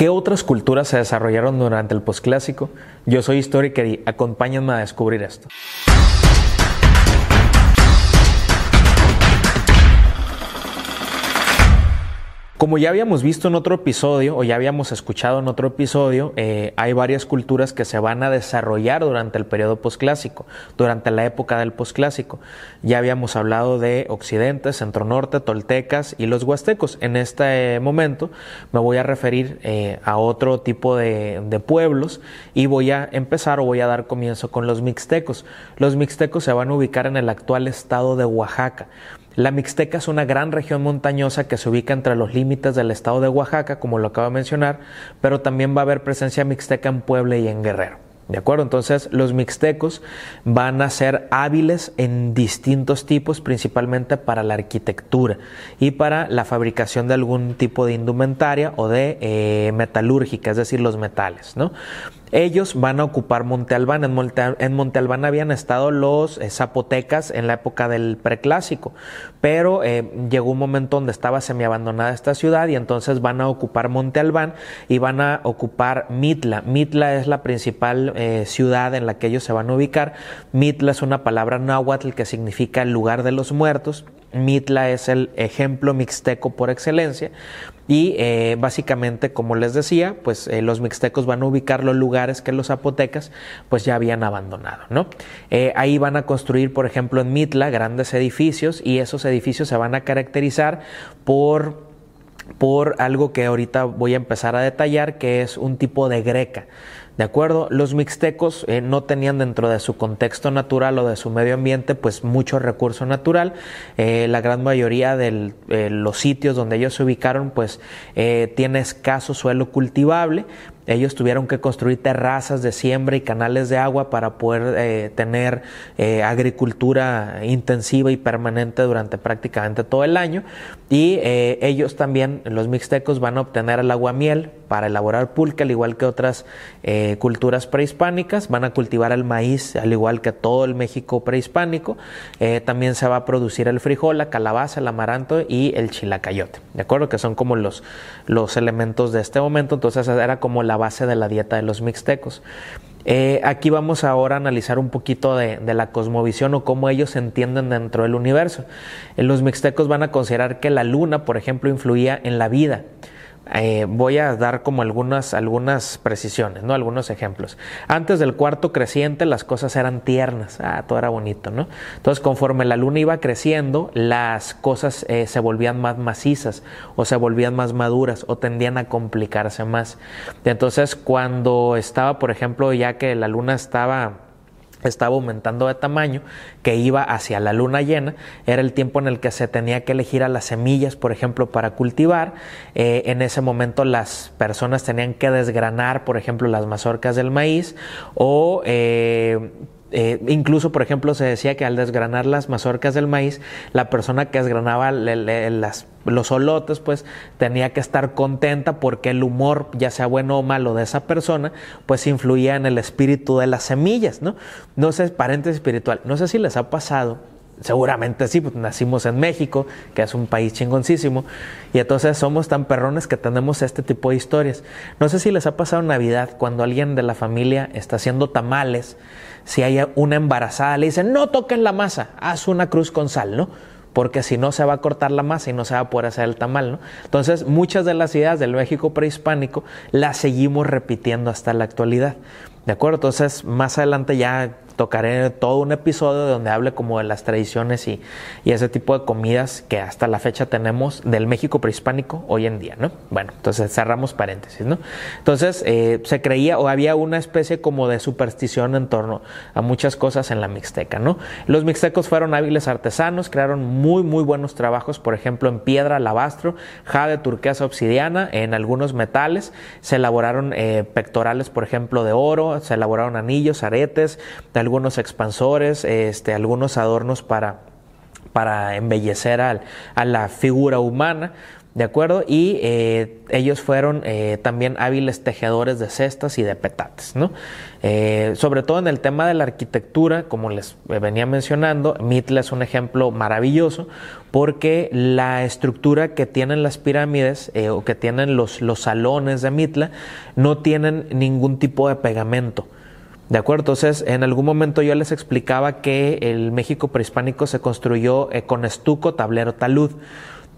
¿Qué otras culturas se desarrollaron durante el posclásico? Yo soy Historiker y acompáñenme a descubrir esto. Como ya habíamos visto en otro episodio, o ya habíamos escuchado en otro episodio, eh, hay varias culturas que se van a desarrollar durante el periodo posclásico, durante la época del posclásico. Ya habíamos hablado de Occidente, Centro Norte, Toltecas y los Huastecos. En este momento me voy a referir eh, a otro tipo de, de pueblos y voy a empezar o voy a dar comienzo con los mixtecos. Los mixtecos se van a ubicar en el actual estado de Oaxaca. La Mixteca es una gran región montañosa que se ubica entre los límites del estado de Oaxaca, como lo acabo de mencionar, pero también va a haber presencia mixteca en Puebla y en Guerrero. ¿De acuerdo? Entonces los mixtecos van a ser hábiles en distintos tipos, principalmente para la arquitectura y para la fabricación de algún tipo de indumentaria o de eh, metalúrgica, es decir, los metales. ¿no? Ellos van a ocupar Monte Albán. En Monte, Albán habían estado los eh, zapotecas en la época del preclásico, pero eh, llegó un momento donde estaba semiabandonada esta ciudad y entonces van a ocupar Monte Albán y van a ocupar Mitla. Mitla es la principal eh, ciudad en la que ellos se van a ubicar. Mitla es una palabra náhuatl que significa el lugar de los muertos. Mitla es el ejemplo mixteco por excelencia y eh, básicamente, como les decía, pues eh, los mixtecos van a ubicar los lugares que los zapotecas pues ya habían abandonado, ¿no? Eh, ahí van a construir, por ejemplo, en Mitla grandes edificios y esos edificios se van a caracterizar por por algo que ahorita voy a empezar a detallar, que es un tipo de greca. ¿De acuerdo? Los mixtecos eh, no tenían dentro de su contexto natural o de su medio ambiente pues mucho recurso natural. Eh, la gran mayoría de eh, los sitios donde ellos se ubicaron pues tiene escaso suelo cultivable, ellos tuvieron que construir terrazas de siembra y canales de agua para poder tener agricultura intensiva y permanente durante prácticamente todo el año. Y ellos también, los mixtecos, van a obtener el aguamiel para elaborar pulque, al igual que otras culturas prehispánicas. Van a cultivar el maíz, al igual que todo el México prehispánico. también se va a producir el frijol, la calabaza, el amaranto y el chilacayote. ¿De acuerdo? Que son como los, los elementos de este momento. Entonces era como la base de la dieta de los mixtecos. Eh, aquí vamos ahora a analizar un poquito de, de, la cosmovisión o cómo ellos se entienden dentro del universo. Eh, los mixtecos van a considerar que la luna, por ejemplo, influía en la vida. Eh, voy a dar como algunas, algunas precisiones, ¿no? Algunos ejemplos. Antes del cuarto creciente las cosas eran tiernas, ah, todo era bonito, ¿no? Entonces conforme la luna iba creciendo, las cosas eh, se volvían más macizas o se volvían más maduras o tendían a complicarse más. Entonces cuando estaba, por ejemplo, ya que la luna estaba estaba aumentando de tamaño, que iba hacia la luna llena, era el tiempo en el que se tenía que elegir a las semillas, por ejemplo, para cultivar. Eh, en ese momento las personas tenían que desgranar, por ejemplo, las mazorcas del maíz o eh, eh, incluso, por ejemplo, se decía que al desgranar las mazorcas del maíz, la persona que desgranaba los olotes, pues tenía que estar contenta porque el humor, ya sea bueno o malo, de esa persona, pues influía en el espíritu de las semillas, ¿no? No sé, paréntesis espiritual, no sé si les ha pasado Seguramente sí, pues nacimos en México, que es un país chingoncísimo, y entonces somos tan perrones que tenemos este tipo de historias. No sé si les ha pasado Navidad cuando alguien de la familia está haciendo tamales, si hay una embarazada, le dicen, no toques la masa, haz una cruz con sal, ¿no? Porque si no se va a cortar la masa y no se va a poder hacer el tamal, ¿no? Entonces, muchas de las ideas del México prehispánico las seguimos repitiendo hasta la actualidad. ¿De acuerdo? Entonces, más adelante ya tocaré todo un episodio donde hable como de las tradiciones y, ese tipo de comidas que hasta la fecha tenemos del México prehispánico hoy en día, ¿no? Bueno, entonces cerramos paréntesis, ¿no? Entonces eh, se creía o había una especie como de superstición en torno a muchas cosas en la Mixteca, ¿no? Los mixtecos fueron hábiles artesanos, crearon muy, muy buenos trabajos, por ejemplo, en piedra, alabastro, jade, turquesa, obsidiana, en algunos metales, se elaboraron eh, pectorales, por ejemplo, de oro, se elaboraron anillos, aretes, de algunos expansores, este, algunos adornos para, para embellecer a la figura humana. ¿De acuerdo? Y eh, ellos fueron eh, también hábiles tejedores de cestas y de petates, ¿no? Eh, sobre todo en el tema de la arquitectura, como les venía mencionando, Mitla es un ejemplo maravilloso porque la estructura que tienen las pirámides o que tienen los, los salones de Mitla no tienen ningún tipo de pegamento. ¿De acuerdo? Entonces, en algún momento yo les explicaba que el México prehispánico se construyó con estuco, tablero, talud.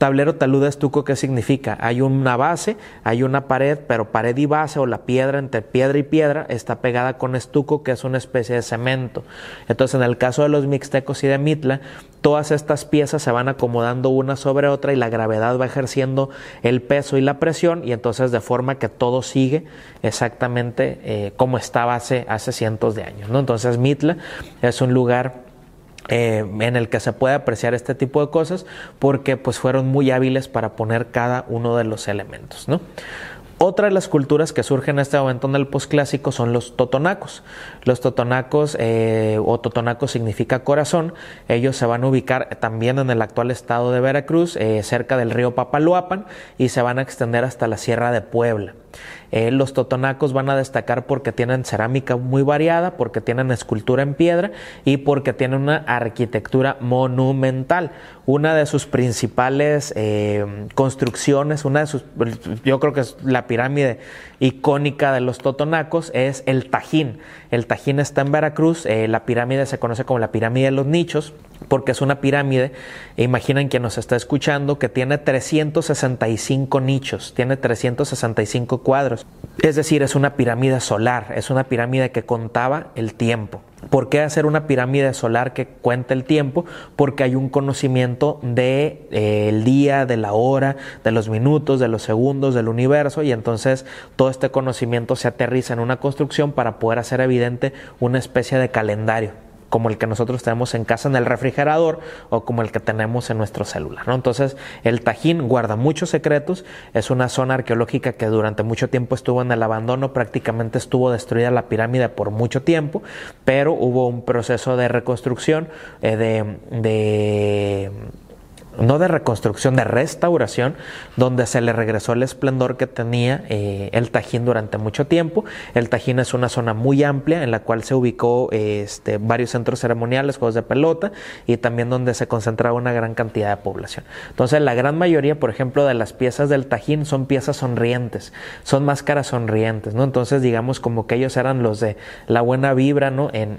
Tablero taluda estuco, ¿qué significa? Hay una base, hay una pared, pero pared y base o la piedra entre piedra y piedra está pegada con estuco, que es una especie de cemento. Entonces, en el caso de los mixtecos y de Mitla, todas estas piezas se van acomodando una sobre otra y la gravedad va ejerciendo el peso y la presión y entonces de forma que todo sigue exactamente eh, como estaba hace, hace cientos de años. ¿no? Entonces, Mitla es un lugar eh, en el que se puede apreciar este tipo de cosas porque pues fueron muy hábiles para poner cada uno de los elementos. Otra de las culturas que surgen en este momento en el posclásico son los totonacos. Los totonacos, eh, o totonaco significa corazón, ellos se van a ubicar también en el actual estado de Veracruz, eh, cerca del río Papaloapan, y se van a extender hasta la Sierra de Puebla. Eh, los totonacos van a destacar porque tienen cerámica muy variada, porque tienen escultura en piedra y porque tienen una arquitectura monumental. Una de sus principales eh, construcciones, una de sus, yo creo que es la pirámide icónica de los totonacos, es el Tajín. El Tajín está en Veracruz, eh, la pirámide se conoce como la pirámide de los nichos porque es una pirámide, imaginen quien nos está escuchando, que tiene 365 nichos, tiene 365 cuadros. Es decir, es una pirámide solar, es una pirámide que contaba el tiempo. ¿Por qué hacer una pirámide solar que cuente el tiempo? Porque hay un conocimiento del de, eh, día, de la hora, de los minutos, de los segundos, del universo y entonces todo este conocimiento se aterriza en una construcción para poder hacer evidente una especie de calendario como el que nosotros tenemos en casa en el refrigerador o como el que tenemos en nuestro celular. ¿no? Entonces, el Tajín guarda muchos secretos, es una zona arqueológica que durante mucho tiempo estuvo en el abandono, prácticamente estuvo destruida la pirámide por mucho tiempo, pero hubo un proceso de reconstrucción, eh, de no de reconstrucción, de restauración, donde se le regresó el esplendor que tenía eh, el Tajín durante mucho tiempo. El Tajín es una zona muy amplia en la cual se ubicó este, varios centros ceremoniales, juegos de pelota y también donde se concentraba una gran cantidad de población. Entonces, la gran mayoría, por ejemplo, de las piezas del Tajín son piezas sonrientes, son máscaras sonrientes, ¿no? Entonces, digamos como que ellos eran los de la buena vibra, ¿no? En,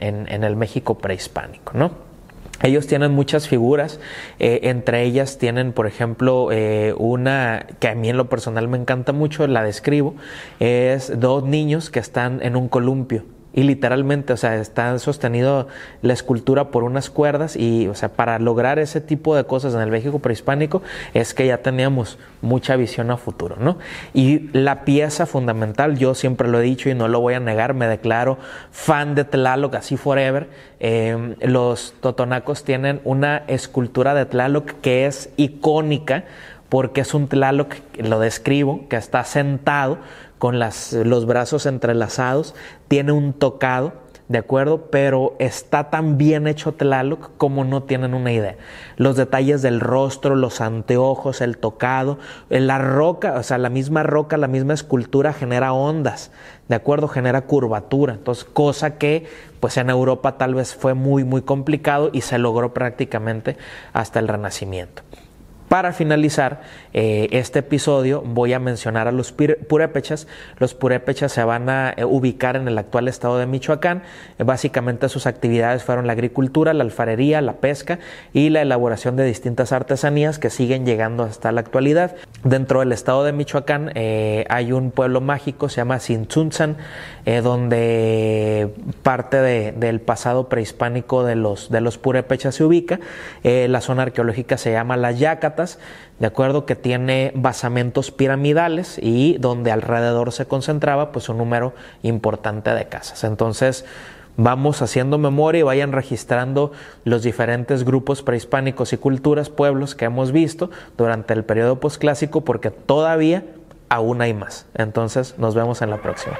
el México prehispánico, ¿no? Ellos tienen muchas figuras, eh, entre ellas tienen, por ejemplo, eh, una que a mí en lo personal me encanta mucho, la describo, es dos niños que están en un columpio y literalmente, o sea, está sostenido la escultura por unas cuerdas y, o sea, para lograr ese tipo de cosas en el México prehispánico es que ya teníamos mucha visión a futuro, ¿no? Y la pieza fundamental, yo siempre lo he dicho y no lo voy a negar, me declaro fan de Tlaloc, así forever. Em, los totonacos tienen una escultura de Tlaloc que es icónica porque es un Tlaloc, lo describo, que está sentado con los brazos entrelazados, tiene un tocado, ¿de acuerdo? Pero está tan bien hecho Tlaloc como no tienen una idea. Los detalles del rostro, los anteojos, el tocado, la roca, o sea, la misma roca, la misma escultura genera ondas, ¿de acuerdo? Genera curvatura. Entonces, cosa que pues en Europa tal vez fue muy, muy complicado y se logró prácticamente hasta el Renacimiento. Para finalizar eh, este episodio voy a mencionar a los purépechas. Los purépechas se van a eh, ubicar en el actual estado de Michoacán. Eh, básicamente sus actividades fueron la agricultura, la alfarería, la pesca y la elaboración de distintas artesanías que siguen llegando hasta la actualidad. Dentro del estado de Michoacán hay un pueblo mágico, se llama Sintzunzan, donde parte del pasado prehispánico de los, de los purépechas se ubica. la zona arqueológica se llama La Yácata de acuerdo que tiene basamentos piramidales y donde alrededor se concentraba pues un número importante de casas. Entonces, vamos haciendo memoria y vayan registrando los diferentes grupos prehispánicos y culturas, pueblos que hemos visto durante el periodo posclásico porque todavía aún hay más. Entonces, nos vemos en la próxima.